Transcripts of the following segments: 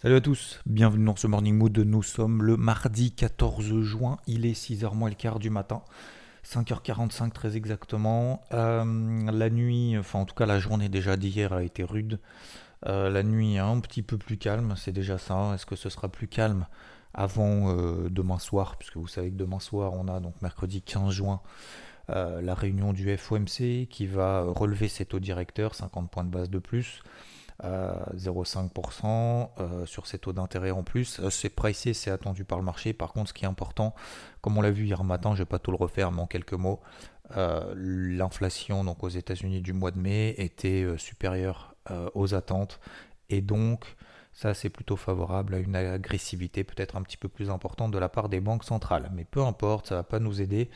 Salut à tous, bienvenue dans ce Morning Mood. Nous sommes le mardi 14 juin, il est 6h moins le quart du matin. 5h45 très exactement. Euh, la nuit, enfin en tout cas la journée déjà d'hier a été rude. Euh, la nuit un petit peu plus calme, c'est déjà ça. Est-ce que ce sera plus calme avant euh, demain soir? Puisque vous savez que demain soir on a donc mercredi 15 juin la réunion du FOMC qui va relever ses taux directeurs, 50 points de base de plus. 0,5% euh, sur ces taux d'intérêt en plus. Euh, c'est pricé, c'est attendu par le marché. Par contre, ce qui est important, comme on l'a vu hier matin, je ne vais pas tout le refaire, mais en quelques mots, euh, l'inflation donc aux États-Unis du mois de mai était supérieure aux attentes et donc ça c'est plutôt favorable à une agressivité peut-être un petit peu plus importante de la part des banques centrales. Mais peu importe, ça va pas nous aider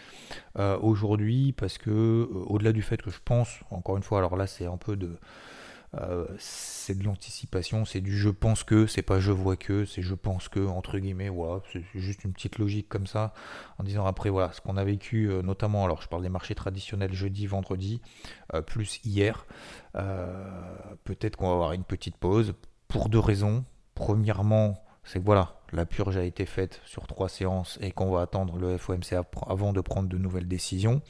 aujourd'hui parce que au-delà du fait que je pense, encore une fois, alors là c'est un peu de euh, c'est de l'anticipation, c'est du je pense que, c'est pas je vois que, c'est je pense que, entre guillemets, voilà, c'est juste une petite logique comme ça, en disant après, voilà, ce qu'on a vécu, euh, notamment, alors je parle des marchés traditionnels jeudi, vendredi, euh, plus hier, peut-être qu'on va avoir une petite pause, pour deux raisons. Premièrement, c'est que voilà, la purge a été faite sur trois séances et qu'on va attendre le FOMC avant de prendre de nouvelles décisions.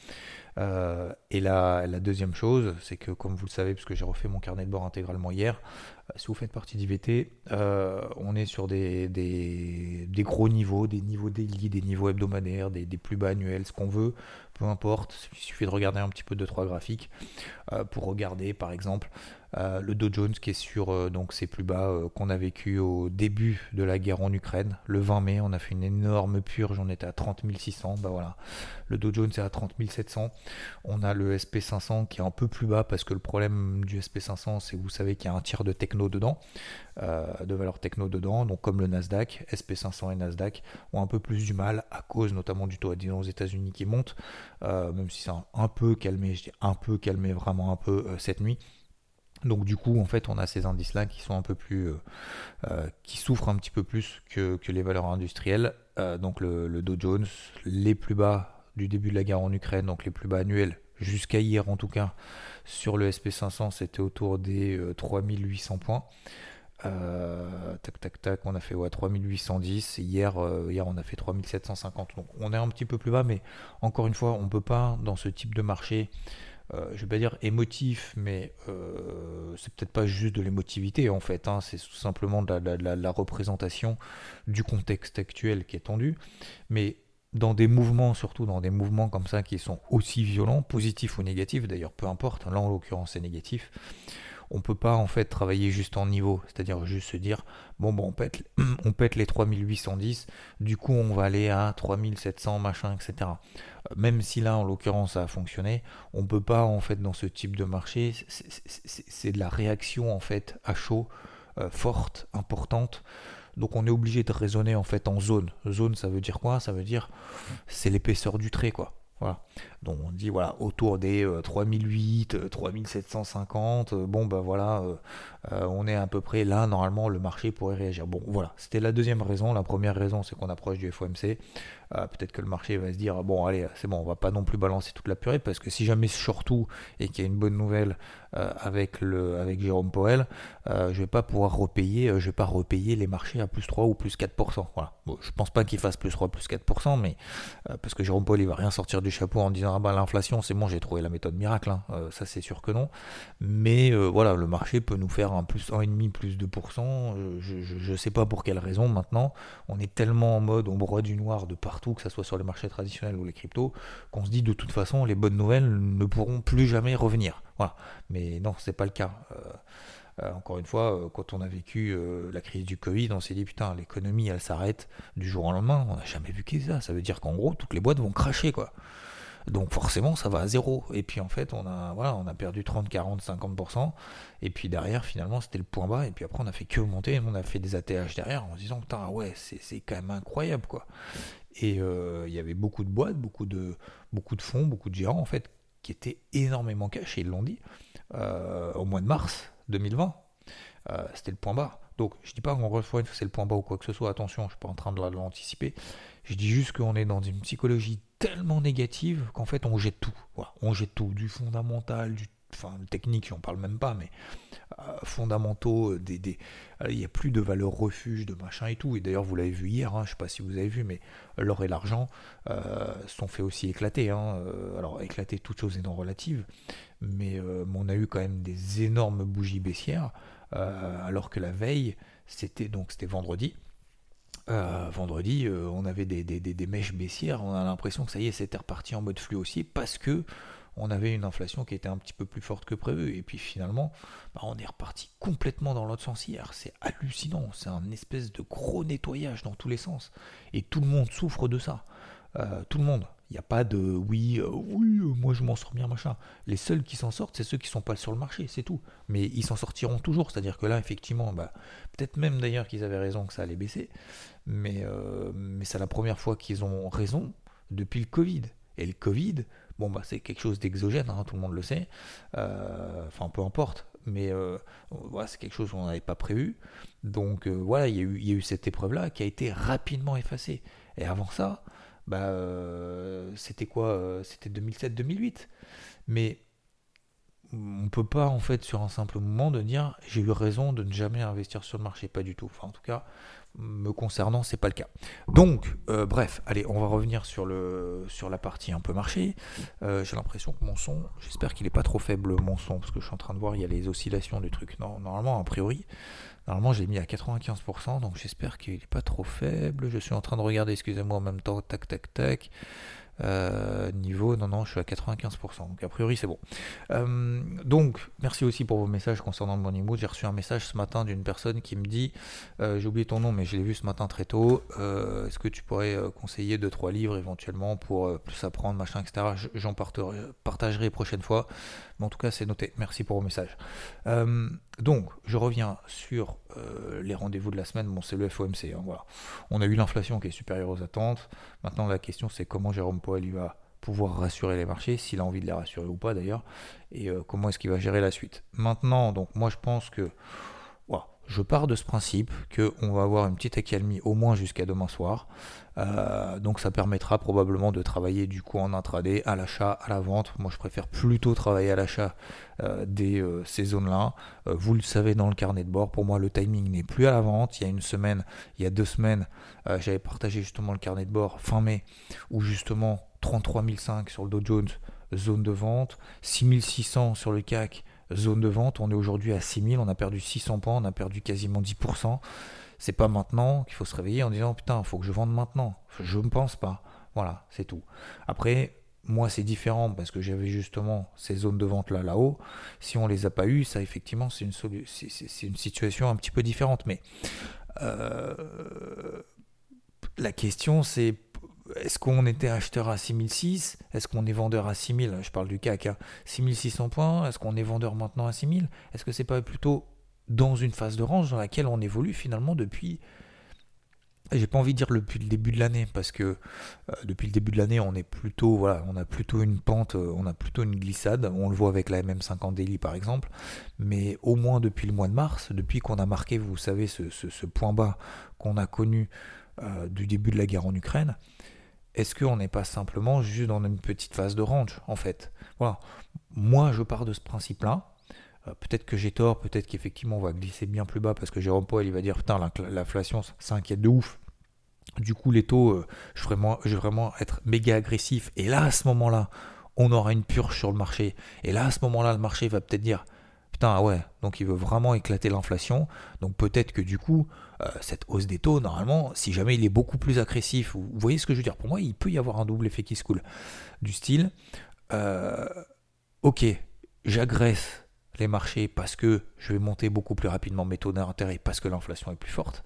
Euh, et la, deuxième chose, c'est que comme vous le savez, puisque j'ai refait mon carnet de bord intégralement hier, euh, si vous faites partie d'IVT, euh, on est sur des, gros niveaux, des niveaux daily, des niveaux hebdomadaires, des, plus bas annuels, ce qu'on veut, peu importe. Il suffit de regarder un petit peu de trois graphiques pour regarder, par exemple, le Dow Jones qui est sur donc ses plus bas qu'on a vécu au début de la guerre en Ukraine. Le 20 mai, on a fait une énorme purge, on était à 30 600. Bah voilà, le Dow Jones est à 30 700. On a le SP500 qui est un peu plus bas parce que le problème du SP500, c'est que vous savez qu'il y a un tiers de techno dedans, de valeur techno dedans. Donc comme le Nasdaq, SP500 et Nasdaq ont un peu plus du mal à cause notamment du taux à 10 ans aux États-Unis qui monte, même si c'est un, peu calmé, je un peu calmé, vraiment un peu cette nuit. Donc du coup, en fait, on a ces indices-là qui sont un peu plus, euh, euh, qui souffrent un petit peu plus que, les valeurs industrielles. Euh, donc le, Dow Jones, les plus bas du début de la guerre en Ukraine, donc les plus bas annuels jusqu'à hier en tout cas, sur le SP500, c'était autour des 3800 points. tac tac tac, on a fait ouais, 3810. Hier, hier, on a fait 3750. Donc on est un petit peu plus bas, mais encore une fois, on ne peut pas dans ce type de marché euh, je vais pas dire émotif, mais euh, c'est peut-être pas juste de l'émotivité en fait, hein. c'est tout simplement de la, représentation du contexte actuel qui est tendu. Mais dans des mouvements, surtout dans des mouvements comme ça qui sont aussi violents, positifs ou négatifs, d'ailleurs peu importe, là en l'occurrence c'est négatif, on peut pas en fait travailler juste en niveau, c'est-à-dire juste se dire bon bon on pète, on pète les 3810, du coup on va aller à 3700 machin etc. Même si là en l'occurrence ça a fonctionné, on peut pas en fait dans ce type de marché, c'est de la réaction en fait à chaud euh, forte, importante. Donc on est obligé de raisonner en fait en zone. Zone ça veut dire quoi? Ça veut dire c'est l'épaisseur du trait quoi. Voilà. Donc on dit voilà autour des 3008, 3750. bon ben voilà, euh, euh, on est à peu près là. Normalement le marché pourrait réagir. Bon voilà, c'était la deuxième raison. La première raison c'est qu'on approche du FOMC. Euh, peut-être que le marché va se dire bon allez c'est bon on va pas non plus balancer toute la purée parce que si jamais surtout et qu'il y a une bonne nouvelle avec le avec Jérôme Powell, je vais pas pouvoir repayer, je vais pas repayer les marchés à plus 3 ou plus 4%. Voilà. Bon, je pense pas qu'il fasse plus 3 plus 4%, mais parce que Jérôme Powell il va rien sortir du chapeau en disant ah bah, l'inflation c'est bon j'ai trouvé la méthode miracle hein. euh, ça c'est sûr que non mais euh, voilà le marché peut nous faire un plus 1,5 plus 2% euh, je, ne sais pas pour quelle raison maintenant on est tellement en mode on broie du noir de partout que ce soit sur les marchés traditionnels ou les cryptos qu'on se dit de toute façon les bonnes nouvelles ne pourront plus jamais revenir voilà mais non c'est pas le cas encore une fois, quand on a vécu la crise du Covid, on s'est dit putain, l'économie elle s'arrête du jour au lendemain. On n'a jamais vu que ça. Ça veut dire qu'en gros, toutes les boîtes vont cracher quoi. Donc forcément, ça va à zéro. Et puis en fait, on a, voilà, on a perdu 30, 40, 50%. Et puis derrière, finalement, c'était le point bas. Et puis après, on a fait que monter. On a fait des ATH derrière en se disant, putain, ouais, c'est quand même incroyable, quoi. Et euh, il y avait beaucoup de boîtes, beaucoup de, beaucoup de fonds, beaucoup de gérants, en fait, qui étaient énormément cachés, ils l'ont dit, euh, au mois de mars 2020. Euh, c'était le point bas. Donc, je dis pas qu'on reçoit c'est le point bas ou quoi que ce soit, attention, je suis pas en train de l'anticiper. Je dis juste qu'on est dans une psychologie tellement négative qu'en fait on jette tout. on jette tout, du fondamental, du enfin technique, j'en parle même pas, mais euh, fondamentaux, euh, des, il n'y a plus de valeur refuge, de machin et tout. Et d'ailleurs, vous l'avez vu hier, hein, je sais pas si vous avez vu, mais l'or et l'argent euh, sont fait aussi éclater. Hein, alors éclater, toutes choses étant relatives, mais on a eu quand même des énormes bougies baissières, alors que la veille, c'était donc c'était vendredi. Euh, vendredi, euh, on avait des, mèches baissières, on a l'impression que ça y est, c'était reparti en mode flux haussier parce que on avait une inflation qui était un petit peu plus forte que prévu. Et puis finalement, bah, on est reparti complètement dans l'autre sens hier. C'est hallucinant, c'est un espèce de gros nettoyage dans tous les sens. Et tout le monde souffre de ça. Euh, tout le monde. Il n'y a pas de oui, euh, oui, euh, moi je m'en sors bien, machin. Les seuls qui s'en sortent, c'est ceux qui sont pas sur le marché, c'est tout. Mais ils s'en sortiront toujours. C'est-à-dire que là, effectivement, bah, peut-être même d'ailleurs qu'ils avaient raison que ça allait baisser. Mais, mais c'est la première fois qu'ils ont raison depuis le Covid. Et le Covid, bon, bah, c'est quelque chose d'exogène, hein, tout le monde le sait. Enfin, peu importe. Mais voilà, c'est quelque chose qu'on n'avait pas prévu. Donc voilà, il y, a eu, il y a eu cette épreuve-là qui a été rapidement effacée. Et avant ça, bah, euh, c'était quoi euh, C'était 2007-2008. Mais on peut pas en fait sur un simple moment de dire j'ai eu raison de ne jamais investir sur le marché, pas du tout. Enfin en tout cas me concernant c'est pas le cas. Donc euh, bref, allez on va revenir sur le sur la partie un peu marché. j'ai l'impression que mon son, j'espère qu'il est pas trop faible mon son parce que je suis en train de voir il y a les oscillations du truc. Normalement a priori Normalement, j'ai mis à 95%, donc j'espère qu'il n'est pas trop faible. Je suis en train de regarder, excusez-moi, en même temps, tac, tac, tac. Euh, niveau, non, non, je suis à 95%, donc a priori c'est bon. Euh, donc, merci aussi pour vos messages concernant le Morning Mood. J'ai reçu un message ce matin d'une personne qui me dit euh, J'ai oublié ton nom, mais je l'ai vu ce matin très tôt. Est-ce que tu pourrais conseiller 2-3 livres éventuellement pour plus apprendre, machin, etc. J'en partagerai prochaine fois. Mais en tout cas, c'est noté. Merci pour vos messages. Donc, je reviens sur les rendez-vous de la semaine. Bon, c'est le FOMC. Hein. On a eu l'inflation qui est supérieure aux attentes. Maintenant, la question, c'est comment Jérôme Powell va pouvoir rassurer les marchés, s'il a envie de les rassurer ou pas d'ailleurs, et euh, comment est-ce qu'il va gérer la suite. Maintenant, donc moi je pense que je pars de ce principe qu'on va avoir une petite accalmie au moins jusqu'à demain soir. Euh, donc ça permettra probablement de travailler du coup en intraday, à l'achat, à la vente. Moi je préfère plutôt travailler à l'achat euh, des ces zones-là. vous le savez dans le carnet de bord, pour moi le timing n'est plus à la vente. Il y a une semaine, il y a deux semaines, j'avais partagé justement le carnet de bord fin mai, où justement 33 500 sur le Dow Jones, zone de vente, 6600 sur le CAC, zone de vente. On est aujourd'hui à 6000, on a perdu 600 points, on a perdu quasiment 10%. C'est pas maintenant qu'il faut se réveiller en disant putain, il faut que je vende maintenant. Je ne pense pas. Voilà, c'est tout. Après, moi, c'est différent parce que j'avais justement ces zones de vente là là-haut. Si on les a pas eues, ça effectivement, c'est une, c'est une situation un petit peu différente. Mais euh, la question, c'est est-ce qu'on était acheteur à 6006 Est-ce qu'on est vendeur à 6000 Je parle du CAC, 6600 points. Est-ce qu'on est vendeur maintenant à 6000 Est-ce que c'est pas plutôt dans une phase de range dans laquelle on évolue finalement depuis j'ai pas envie de dire depuis le début de l'année parce que euh, depuis le début de l'année on est plutôt voilà on a plutôt une pente euh, on a plutôt une glissade. On le voit avec la MM50 Daily par exemple. Mais au moins depuis le mois de mars depuis qu'on a marqué vous savez ce, point bas qu'on a connu euh, du début de la guerre en Ukraine est-ce qu'on n'est pas simplement juste dans une petite phase de range, en fait? Voilà. Moi, je pars de ce principe-là. Euh, peut-être que j'ai tort, peut-être qu'effectivement on va glisser bien plus bas parce que Jérôme Powell il va dire putain l'inflation ça inquiète de ouf. Du coup les taux, euh, je, vais vraiment, je vais vraiment être méga agressif. Et là à ce moment-là, on aura une purge sur le marché. Et là à ce moment-là, le marché va peut-être dire putain ah ouais, donc il veut vraiment éclater l'inflation. Donc peut-être que du coup cette hausse des taux, normalement, si jamais il est beaucoup plus agressif, vous voyez ce que je veux dire, pour moi, il peut y avoir un double effet qui se coule. Du style, euh, ok, j'agresse les marchés parce que je vais monter beaucoup plus rapidement mes taux d'intérêt parce que l'inflation est plus forte.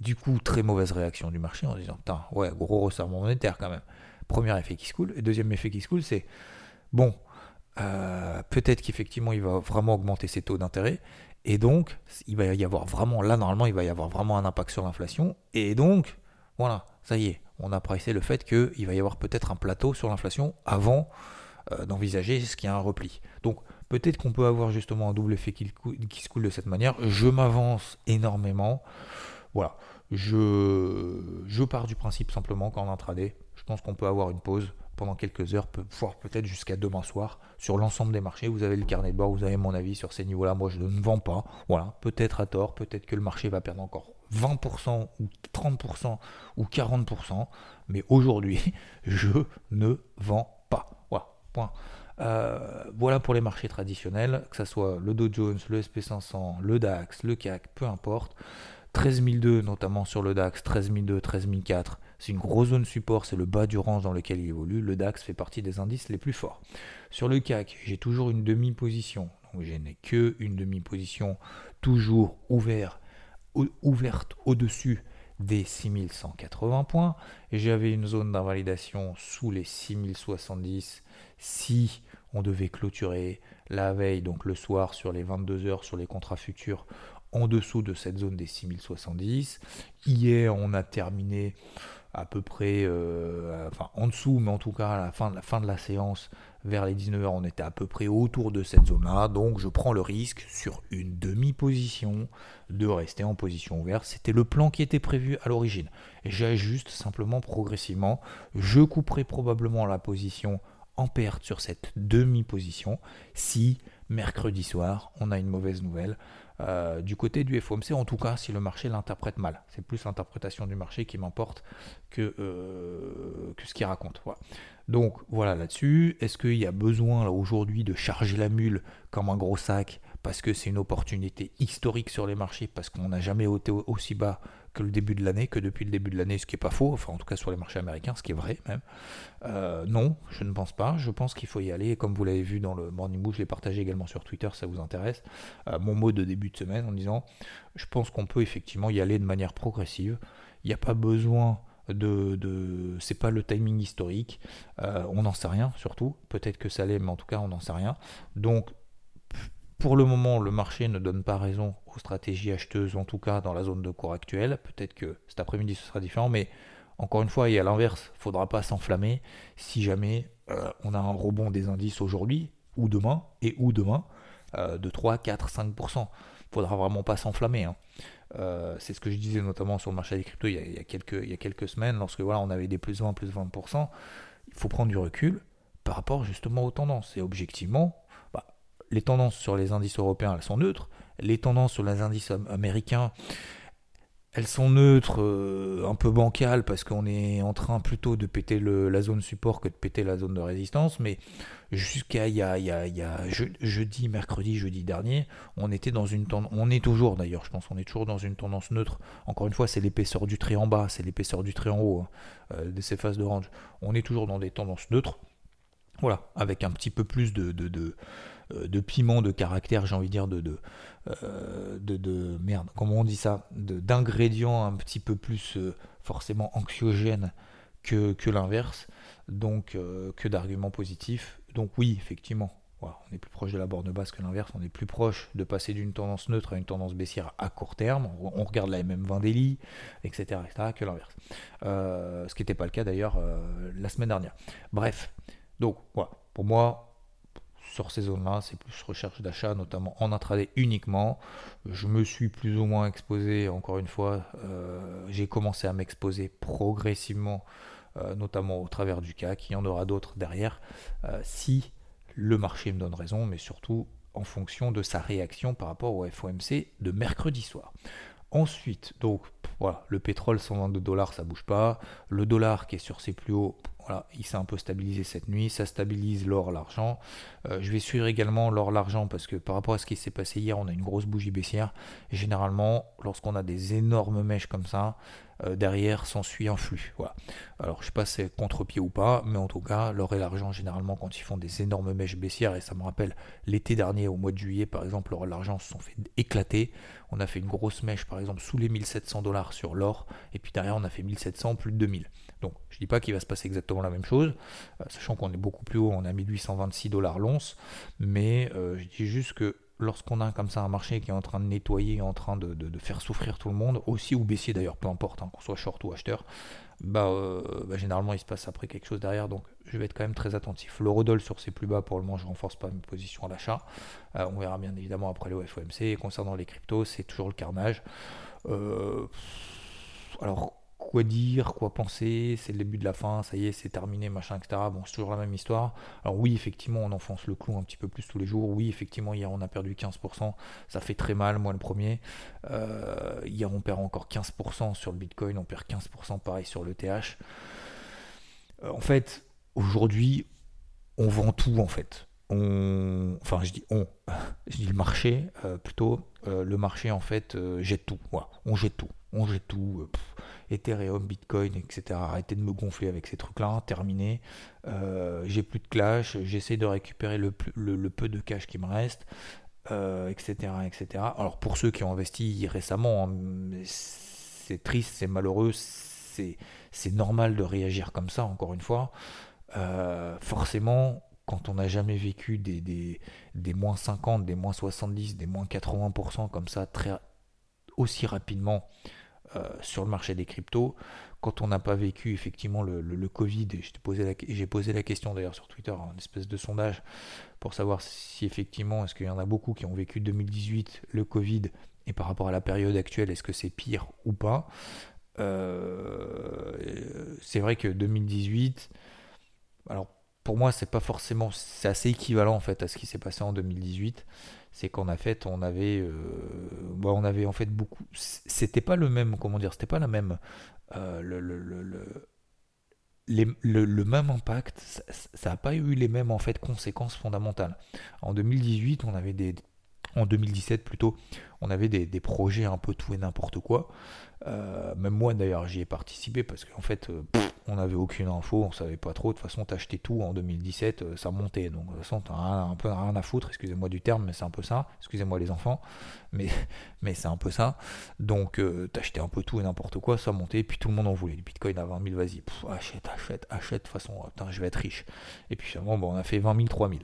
Du coup, très mauvaise réaction du marché en disant, putain, ouais, gros resserrement monétaire quand même. Premier effet qui se coule. Et deuxième effet qui se coule, c'est bon, euh, peut-être qu'effectivement il va vraiment augmenter ses taux d'intérêt. Et donc, il va y avoir vraiment, là normalement, il va y avoir vraiment un impact sur l'inflation. Et donc, voilà, ça y est, on a le fait qu'il va y avoir peut-être un plateau sur l'inflation avant euh, d'envisager ce qu'il y a un repli. Donc, peut-être qu'on peut avoir justement un double effet qui, qui se coule de cette manière. Je m'avance énormément. Voilà, je, je pars du principe simplement qu'en intraday, je pense qu'on peut avoir une pause pendant quelques heures, voire peut-être jusqu'à demain soir, sur l'ensemble des marchés. Vous avez le carnet de bord, vous avez mon avis sur ces niveaux-là. Moi, je ne vends pas. Voilà, peut-être à tort, peut-être que le marché va perdre encore 20% ou 30% ou 40%, mais aujourd'hui, je ne vends pas. Voilà, point. Euh, voilà pour les marchés traditionnels, que ce soit le Dow Jones, le SP500, le DAX, le CAC, peu importe. 13002 notamment sur le DAX, 13002, 13004, c'est une grosse zone support, c'est le bas du range dans lequel il évolue. Le DAX fait partie des indices les plus forts. Sur le CAC, j'ai toujours une demi-position. Donc je n'ai que une demi-position toujours ouverte, au-dessus des 6180 points. J'avais une zone d'invalidation sous les 6070 si on devait clôturer la veille, donc le soir sur les 22 heures sur les contrats futurs en dessous de cette zone des 6070. Hier, on a terminé à peu près, euh, enfin en dessous, mais en tout cas à la fin, de la séance, vers les 19h, on était à peu près autour de cette zone-là. Donc je prends le risque sur une demi-position de rester en position ouverte. C'était le plan qui était prévu à l'origine. J'ajuste simplement progressivement. Je couperai probablement la position en perte sur cette demi-position si mercredi soir on a une mauvaise nouvelle euh, du côté du FOMC, en tout cas si le marché l'interprète mal. C'est plus l'interprétation du marché qui m'importe que, euh, que ce qu'il raconte. Donc voilà là-dessus. Est-ce qu'il y a besoin aujourd'hui de charger la mule comme un gros sac parce que c'est une opportunité historique sur les marchés, parce qu'on n'a jamais été aussi bas que le début de l'année, que depuis le début de l'année, ce qui n'est pas faux, enfin en tout cas sur les marchés américains, ce qui est vrai même. Euh, non, je ne pense pas. Je pense qu'il faut y aller. comme vous l'avez vu dans le Morning Bull, je l'ai partagé également sur Twitter, ça vous intéresse. Euh, mon mot de début de semaine en disant, je pense qu'on peut effectivement y aller de manière progressive. Il n'y a pas besoin de, de c'est pas le timing historique. Euh, on n'en sait rien surtout. Peut-être que ça l'est, mais en tout cas on n'en sait rien. Donc pour le moment, le marché ne donne pas raison aux stratégies acheteuses, en tout cas dans la zone de cours actuelle. Peut-être que cet après-midi ce sera différent, mais encore une fois, et à l'inverse, il ne faudra pas s'enflammer si jamais euh, on a un rebond des indices aujourd'hui ou demain, et ou demain, euh, de 3, 4, 5%. Il ne faudra vraiment pas s'enflammer. Hein. Euh, c'est ce que je disais notamment sur le marché des cryptos il y a, quelques, semaines, lorsque on avait des plus 20, plus 20%. Il faut prendre du recul par rapport justement aux tendances. Et objectivement, les tendances sur les indices européens, elles sont neutres. Les tendances sur les indices américains, elles sont neutres, euh, un peu bancales, parce qu'on est en train plutôt de péter la zone support que de péter la zone de résistance. Mais jusqu'à il y a, jeudi, mercredi, jeudi dernier, on était dans une tendance, on est toujours d'ailleurs, je pense, on est toujours dans une tendance neutre. Encore une fois, c'est l'épaisseur du trait en bas, c'est l'épaisseur du trait en haut hein, euh, de ces phases de range. On est toujours dans des tendances neutres. Voilà, avec un petit peu plus de de piment, de caractère, j'ai envie de dire, de, euh, de, de, merde, comment on dit ça, d'ingrédients un petit peu plus euh, forcément anxiogènes que, que l'inverse, donc que d'arguments positifs. Donc oui, effectivement, on est plus proche de la borne basse que l'inverse, on est plus proche de passer d'une tendance neutre à une tendance baissière à court terme. On regarde la MM20 daily, etc., etc., que l'inverse. ce qui n'était pas le cas d'ailleurs la semaine dernière. Bref, donc voilà, pour moi, sur ces zones-là, c'est plus recherche d'achat, notamment en intraday uniquement. Je me suis plus ou moins exposé, encore une fois, euh, j'ai commencé à m'exposer progressivement, euh, notamment au travers du CAC. Il y en aura d'autres derrière, euh, si le marché me donne raison, mais surtout en fonction de sa réaction par rapport au FOMC de mercredi soir. Ensuite, donc voilà, le pétrole 122 dollars, ça bouge pas. Le dollar qui est sur ses plus hauts, voilà, il s'est un peu stabilisé cette nuit. Ça stabilise l'or, l'argent. Euh, je vais suivre également l'or, l'argent parce que par rapport à ce qui s'est passé hier, on a une grosse bougie baissière. généralement, lorsqu'on a des énormes mèches comme ça, euh, derrière s'ensuit un flux. Alors je sais pas si c'est contre-pied ou pas, mais en tout cas, l'or et l'argent, généralement, quand ils font des énormes mèches baissières, et ça me rappelle l'été dernier, au mois de juillet, par exemple, l'or et l'argent se sont fait éclater. On a fait une grosse mèche, par exemple, sous les 1700 dollars sur l'or, et puis derrière, on a fait 1700, plus de 2000. Donc je dis pas qu'il va se passer exactement la même chose, sachant qu'on est beaucoup plus haut, on a 1826 dollars l'once, mais je dis juste que lorsqu'on a comme ça un marché qui est en train de nettoyer, en train de, faire souffrir tout le monde, aussi ou baissier d'ailleurs, peu importe, hein, qu'on soit short ou acheteur, bah, euh, bah, généralement il se passe après quelque chose derrière, donc je vais être quand même très attentif. L'eurodoll sur ses plus bas, pour le moment je renforce pas mes positions à l'achat, euh, on verra bien évidemment après le FOMC, concernant les cryptos, c'est toujours le carnage. Euh, alors quoi dire, quoi penser, c'est le début de la fin, ça y est, c'est terminé, machin, etc. Bon, c'est toujours la même histoire. Alors oui, effectivement, on enfonce le clou un petit peu plus tous les jours. Oui, effectivement, hier, on a perdu 15%. Ça fait très mal, moi le premier. Euh, hier, on perd encore 15% sur le Bitcoin, on perd 15% pareil sur le TH. Euh, en fait, aujourd'hui, on vend tout, en fait. On... Enfin, je dis on, je dis le marché, euh, plutôt. le marché, en fait, jette tout. On jette tout. On jette tout. Ethereum, Bitcoin, etc. Arrêtez de me gonfler avec ces trucs-là, terminé. Euh, j'ai plus de clash, j'essaie de récupérer le, peu de cash qui me reste, etc., euh, etc. Alors pour ceux qui ont investi récemment, hein, c'est triste, c'est malheureux, c'est normal de réagir comme ça, encore une fois. Euh, forcément, quand on n'a jamais vécu des, des, moins 50, des moins 70, des moins 80% comme ça, très, aussi rapidement, euh, sur le marché des cryptos, quand on n'a pas vécu effectivement le, le, Covid, j'ai posé, posé la question d'ailleurs sur Twitter, un espèce de sondage, pour savoir si effectivement, est-ce qu'il y en a beaucoup qui ont vécu 2018, le Covid, et par rapport à la période actuelle, est-ce que c'est pire ou pas? Euh, C'est vrai que 2018, alors pour moi, c'est pas forcément, c'est assez équivalent en fait à ce qui s'est passé en 2018 c'est qu'en fait, on avait, euh, bah, on avait en fait beaucoup. C'était pas le même, comment dire, c'était pas la même, euh, le, le, le, le, même impact. Ça n'a pas eu les mêmes en fait conséquences fondamentales. En 2018, on avait des, en 2017 plutôt, on avait des, des projets un peu tout et n'importe quoi. Euh, même moi d'ailleurs j'y ai participé parce qu'en fait euh, on n'avait aucune info, on savait pas trop. De toute façon t'achetais tout en 2017, euh, ça montait. Donc de toute façon t'as un, peu rien à foutre, excusez-moi du terme, mais c'est un peu ça. Excusez-moi les enfants, mais, mais c'est un peu ça. Donc t'achetais un peu tout et n'importe quoi, ça montait, et puis tout le monde en voulait. Le bitcoin à 20 000, vas-y, achète, achète, achète, de toute façon, je vais être riche. Et puis finalement bon, on a fait 20 000, 3 000.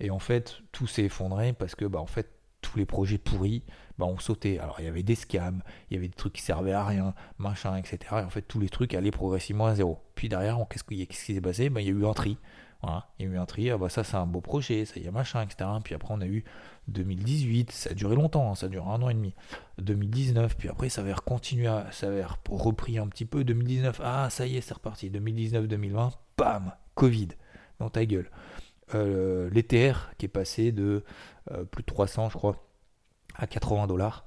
Et en fait tout s'est effondré parce que bah en fait tous les projets pourris, bah, on sautait. Alors il y avait des scams, il y avait des trucs qui servaient à rien, machin, etc. Et en fait, tous les trucs allaient progressivement à zéro. Puis derrière, qu'est-ce qui s'est passé? Bah, Il y a eu un tri. Il y a eu un tri, ah bah ça c'est un beau projet, ça y est machin, etc. Puis après on a eu 2018, ça a duré longtemps, hein, ça a duré un an et demi. 2019, puis après ça avait continué, avait repris un petit peu. 2019, ah ça y est, c'est reparti. 2019-2020, bam, Covid, dans ta gueule. Euh, L'ETR qui est passé de euh, plus de 300, je crois, à 80 dollars.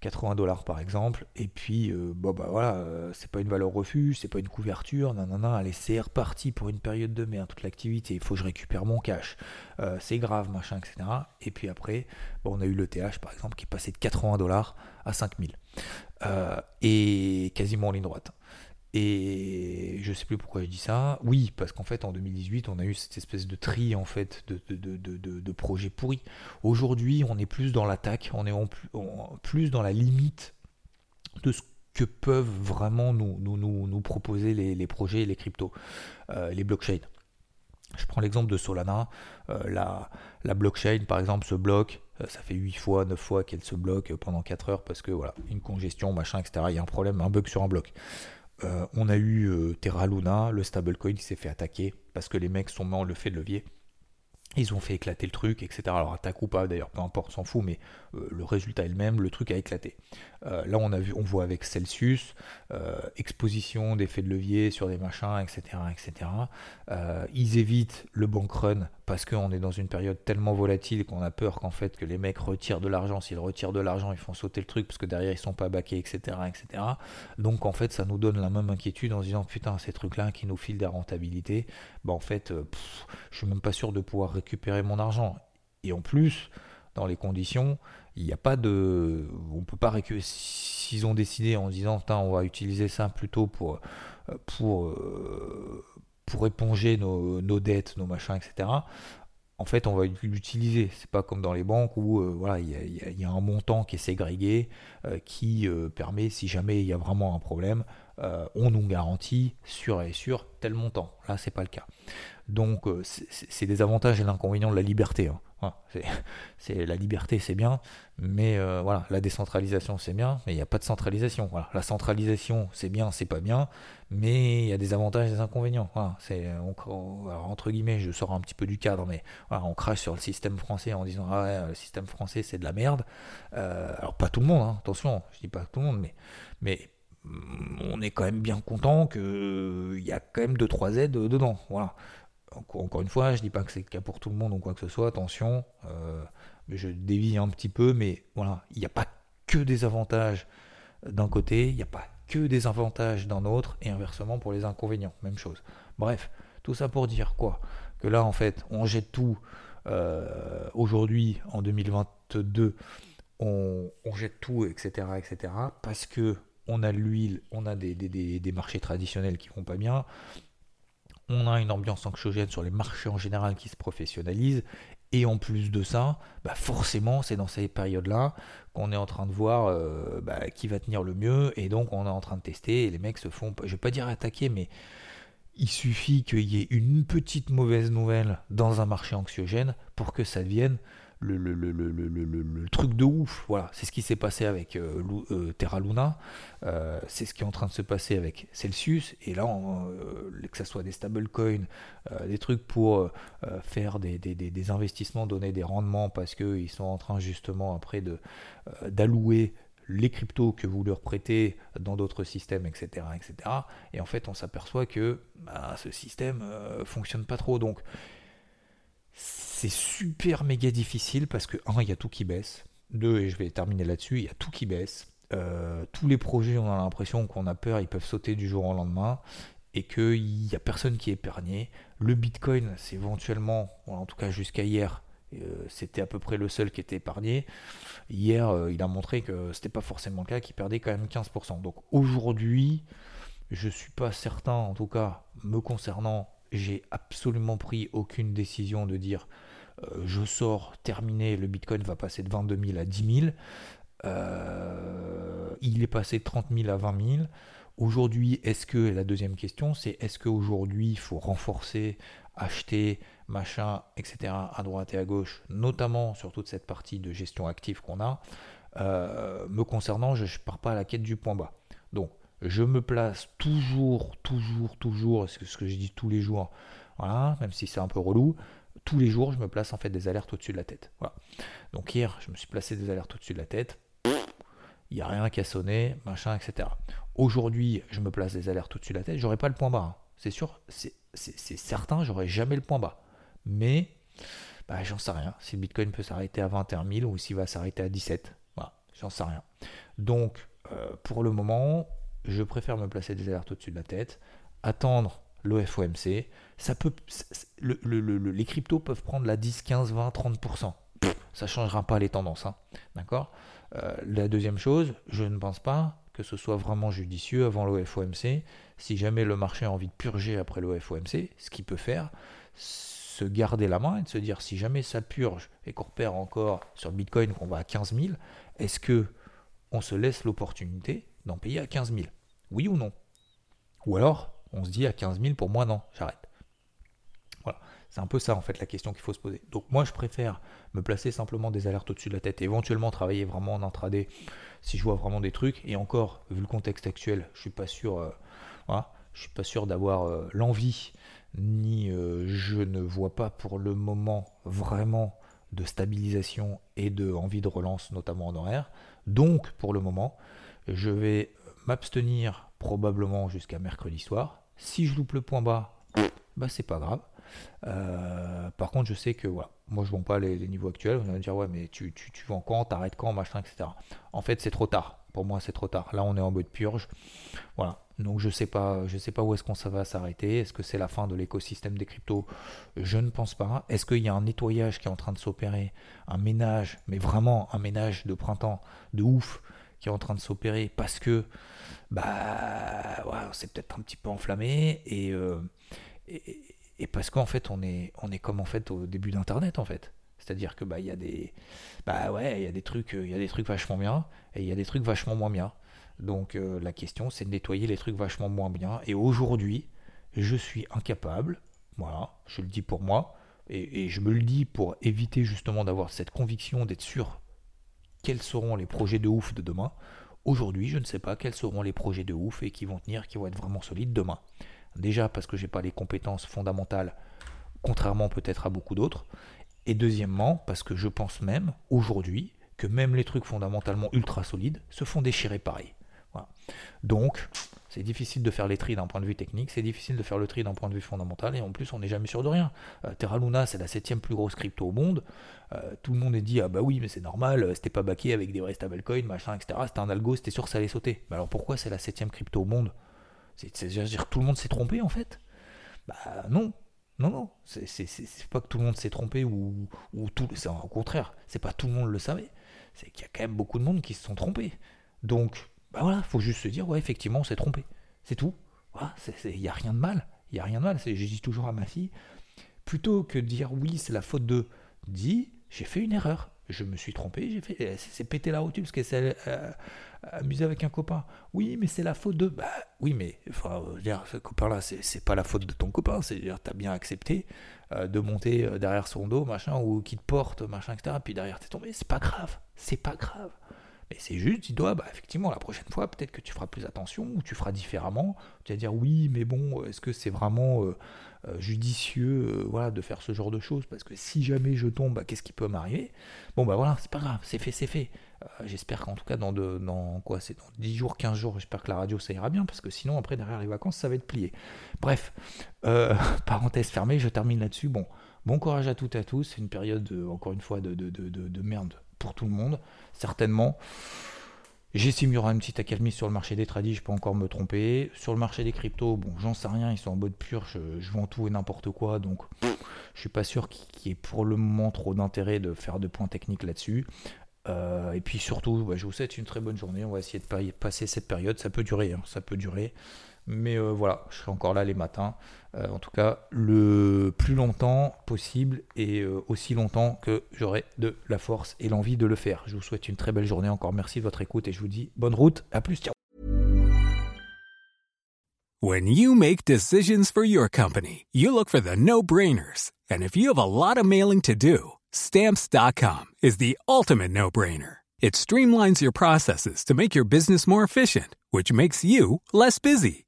80 dollars par exemple, et puis euh, bon bah voilà, c'est pas une valeur refuge, c'est pas une couverture, nanana, allez c'est reparti pour une période de merde, toute l'activité, il faut que je récupère mon cash, c'est grave, machin, etc. Et puis après, on a eu le TH par exemple qui est passé de 80 dollars à 5000, et quasiment en ligne droite. Et je sais plus pourquoi je dis ça. Oui, parce qu'en fait, en 2018, on a eu cette espèce de tri en fait de, de, de, de projets pourris. Aujourd'hui, on est plus dans l'attaque, on est en plus, dans la limite de ce que peuvent vraiment nous, nous, nous, proposer les, les, projets et les cryptos, euh, les blockchains. Je prends l'exemple de Solana. Euh, la, la, blockchain, par exemple, se bloque. Euh, ça fait 8 fois, 9 fois qu'elle se bloque pendant 4 heures parce que voilà, une congestion, machin, etc. Il y a un problème, un bug sur un bloc. Euh, on a eu euh, Terra Luna, le stablecoin qui s'est fait attaquer parce que les mecs sont morts le fait de levier. Ils ont fait éclater le truc, etc. Alors attaque ou pas d'ailleurs, peu importe, s'en fout, mais euh, le résultat est le même, le truc a éclaté. là on a vu, on voit avec Celsius, exposition d'effets de levier sur des machins, etc. etc. ils évitent le bank run parce qu'on est dans une période tellement volatile qu'on a peur qu'en fait que les mecs retirent de l'argent. S'ils retirent de l'argent, ils font sauter le truc parce que derrière ils sont pas baqués, etc., etc. Donc en fait, ça nous donne la même inquiétude en se disant putain ces trucs-là qui nous filent des rentabilités, bah en fait, euh, je suis même pas sûr de pouvoir récupérer mon argent. Et en plus, dans les conditions, il n'y a pas de, on peut pas récupérer. S'ils ont décidé en se disant putain on va utiliser ça plutôt pour euh, pour euh, pour éponger nos, dettes, nos machins, etc. En fait, on va l'utiliser. C'est pas comme dans les banques où euh, voilà, il y, a un montant qui est ségrégué, euh, qui euh, permet, si jamais il y a vraiment un problème, on nous garantit sur et sur tel montant. Là, c'est pas le cas. Donc, c'est des avantages et l'inconvénient de la liberté. Hein c'est la liberté, c'est bien, mais euh, voilà, la décentralisation, c'est bien, mais il n'y a pas de centralisation. La centralisation, c'est bien, c'est pas bien, mais il y a des avantages et des inconvénients. Entre guillemets, je sors un petit peu du cadre, mais on crache sur le système français en disant ah le système français c'est de la merde. Euh, alors pas tout le monde, hein, attention, je dis pas tout le monde, mais mais mm, on est quand même bien content qu'il y a quand même 2-3 aides dedans. Voilà encore une fois, je dis pas que c'est le cas pour tout le monde ou quoi que ce soit, attention, euh, je dévie un petit peu, mais voilà, il n'y a pas que des avantages d'un côté, il n'y a pas que des avantages d'un autre, et inversement pour les inconvénients, même chose. Bref, tout ça pour dire quoi? Que là, en fait, on jette tout. Euh, aujourd'hui, en 2022, on, jette tout, etc., etc., parce que on a l'huile, on a des, des, marchés traditionnels qui vont pas bien, on a une ambiance anxiogène sur les marchés en général qui se professionnalisent. Et en plus de ça, bah forcément, c'est dans ces périodes-là qu'on est en train de voir euh, bah, qui va tenir le mieux. Et donc, on est en train de tester. Et les mecs se font, je vais pas dire attaquer, mais il suffit qu'il y ait une petite mauvaise nouvelle dans un marché anxiogène pour que ça devienne le, le, le, le, truc de ouf. Voilà, c'est ce qui s'est passé avec euh, euh, Terra Luna, euh, c'est ce qui est en train de se passer avec Celsius, et là, que ce soit des stablecoins, des trucs pour faire des, des, des, investissements, donner des rendements, parce qu'ils sont en train justement après d'allouer les cryptos que vous leur prêtez dans d'autres systèmes, etc., etc. Et en fait, on s'aperçoit que bah, ce système fonctionne pas trop. Donc, c'est super méga difficile parce que, un, il y a tout qui baisse. Deux, et je vais terminer là-dessus, il y a tout qui baisse. Euh, tous les projets, on a l'impression qu'on a peur, ils peuvent sauter du jour au lendemain et qu'il n'y a personne qui est épargné. Le Bitcoin, c'est éventuellement, en tout cas jusqu'à hier, euh, c'était à peu près le seul qui était épargné. Hier, euh, il a montré que c'était pas forcément le cas, qu'il perdait quand même 15%. Donc aujourd'hui, je suis pas certain, en tout cas me concernant, j'ai absolument pris aucune décision de dire euh, je sors terminé, le Bitcoin va passer de 22 000 à 10 000. Euh, il est passé de 30 000 à 20 000. Aujourd'hui, est-ce que, la deuxième question, c'est est-ce qu'aujourd'hui il faut renforcer, acheter, machin, etc., à droite et à gauche, notamment sur toute cette partie de gestion active qu'on a euh, Me concernant, je ne pars pas à la quête du point bas. Donc, je me place toujours, toujours, toujours, c'est ce que je dis tous les jours, voilà, même si c'est un peu relou, tous les jours, je me place en fait des alertes au-dessus de la tête. Voilà. Donc hier, je me suis placé des alertes au-dessus de la tête. Il n'y a rien qui a sonné, machin, etc. Aujourd'hui, je me place des alertes au-dessus de la tête. J'aurai pas le point bas. Hein. C'est sûr, c'est certain, j'aurai jamais le point bas. Mais bah, j'en sais rien. Si le Bitcoin peut s'arrêter à 21 000 ou s'il va s'arrêter à 17. Voilà, j'en sais rien. Donc, euh, pour le moment, je préfère me placer des alertes au-dessus de la tête, attendre l'OFOMC. Ça peut, les cryptos peuvent prendre la 10, 15, 20, 30%. ça ne changera pas les tendances. Hein. Euh, La deuxième chose, je ne pense pas que ce soit vraiment judicieux avant l'OFOMC. Si jamais le marché a envie de purger après l'OFOMC, ce qu'il peut faire, se garder la main et de se dire si jamais ça purge et qu'on repère encore sur Bitcoin qu'on va à 15 000, est-ce que on se laisse l'opportunité d'en payer à 15 000 Oui ou non? Ou alors, on se dit à 15 000 pour moi, non, j'arrête. Voilà, c'est un peu ça en fait la question qu'il faut se poser. Donc moi je préfère me placer simplement des alertes au-dessus de la tête éventuellement travailler vraiment en intraday si je vois vraiment des trucs. Et encore, vu le contexte actuel, je suis pas sûr, euh, je suis pas sûr d'avoir euh, l'envie ni euh, je ne vois pas pour le moment vraiment de stabilisation et de envie de relance, notamment en horaire. Donc pour le moment, je vais m'abstenir probablement jusqu'à mercredi soir. Si je loupe le point bas, bah c'est pas grave. Euh, par contre, je sais que voilà, moi je vends pas les, niveaux actuels. Vous allez me dire, ouais, mais tu, tu, tu vends quand, t'arrêtes quand, machin, etc. En fait, c'est trop tard. Pour moi, c'est trop tard. Là, on est en mode purge. Voilà. Donc, je sais sais pas où est-ce qu'on ça va s'arrêter. Est-ce que c'est la fin de l'écosystème des cryptos? Je ne pense pas. Est-ce qu'il y a un nettoyage qui est en train de s'opérer, un ménage, mais vraiment un ménage de printemps de ouf qui est en train de s'opérer parce que bah ouais, c'est peut-être un petit peu enflammé euh, et, et, parce qu'en fait on est on est comme en fait au début d'internet en fait c'est-à-dire que bah il y a des bah ouais il y a des trucs il y a des trucs vachement bien et il y a des trucs vachement moins bien Donc euh, la question, c'est de nettoyer les trucs vachement moins bien. Et aujourd'hui, je suis incapable, voilà, je le dis pour moi, et, je me le dis pour éviter justement d'avoir cette conviction, d'être sûr quels seront les projets de ouf de demain. Aujourd'hui, je ne sais pas quels seront les projets de ouf et qui vont tenir, qui vont être vraiment solides demain. Déjà parce que j'ai pas les compétences fondamentales, contrairement peut-être à beaucoup d'autres. Et deuxièmement, parce que je pense même aujourd'hui que même les trucs fondamentalement ultra solides se font déchirer pareil. Donc, c'est difficile de faire les tris d'un point de vue technique, c'est difficile de faire le tri d'un point de vue fondamental, et en plus, on n'est jamais sûr de rien. Euh, Terra Luna, c'est la septième plus grosse crypto au monde. Euh, tout le monde est dit, ah bah oui, mais c'est normal, euh, c'était pas baqué avec des vrais stablecoins, machin, etc. C'était un algo, c'était sûr que ça allait sauter. Mais alors pourquoi c'est la septième crypto au monde? C'est-à-dire tout le monde s'est trompé en fait Bah non, non, non, c'est pas que tout le monde s'est trompé ou, ou tout. Au contraire, c'est pas tout le monde le savait. C'est qu'il y a quand même beaucoup de monde qui se sont trompés. Donc, bah voilà, faut juste se dire, ouais, effectivement, on s'est trompé. C'est tout. Il n'y a rien de mal. Il n'y a rien de mal. Je dis toujours à ma fille, plutôt que de dire oui, c'est la faute de, dis, j'ai fait une erreur. Je me suis trompé, j'ai fait, c'est pété la rotule parce qu'elle s'est euh, amusée avec un copain. Oui, mais c'est la faute de, bah oui, mais enfin, dire, ce copain-là, c'est pas la faute de ton copain. C'est dire, t'as bien accepté euh, de monter euh, derrière son dos, machin, ou qui te porte, machin, etc. Puis derrière t'es tombé. C'est pas grave. C'est pas grave. Mais c'est juste, il doit, bah, effectivement, la prochaine fois, peut-être que tu feras plus attention ou tu feras différemment. Tu vas dire oui, mais bon, est-ce que c'est vraiment euh, euh, judicieux euh, voilà, de faire ce genre de choses? Parce que si jamais je tombe, bah, qu'est-ce qui peut m'arriver? Bon, bah voilà, c'est pas grave, c'est fait, c'est fait. j'espère qu'en tout cas, dans, de, dans quoi C'est dans 10 jours, 15 jours, j'espère que la radio ça ira bien, parce que sinon, après, derrière les vacances, ça va être plié. Bref, parenthèse fermée, je termine là-dessus. Bon, bon courage à toutes et à tous. C'est une période, encore une fois, de, de, de merde pour tout le monde, certainement. J'estime qu'il y aura une petite accalmie sur le marché des tradis, je peux encore me tromper. Sur le marché des cryptos, bon, j'en sais rien, ils sont en mode pur, je, vends tout et n'importe quoi, donc je suis pas sûr qu'il y ait pour le moment trop d'intérêt de faire de points techniques là-dessus. Euh, et puis surtout, je vous souhaite une très bonne journée, on va essayer de passer cette période, ça peut durer, hein, ça peut durer. Mais euh, voilà, je serai encore là les matins. Euh, en tout cas, le plus longtemps possible et euh, aussi longtemps que j'aurai de la force et l'envie de le faire. Je vous souhaite une très belle journée. Encore merci de votre écoute et je vous dis bonne route. À plus. Ciao. When you make decisions for your company, you look for the no-brainers. And if you have a lot of mailing to do, stamps.com is the ultimate no-brainer. It streamlines your processes to make your business more efficient, which makes you less busy.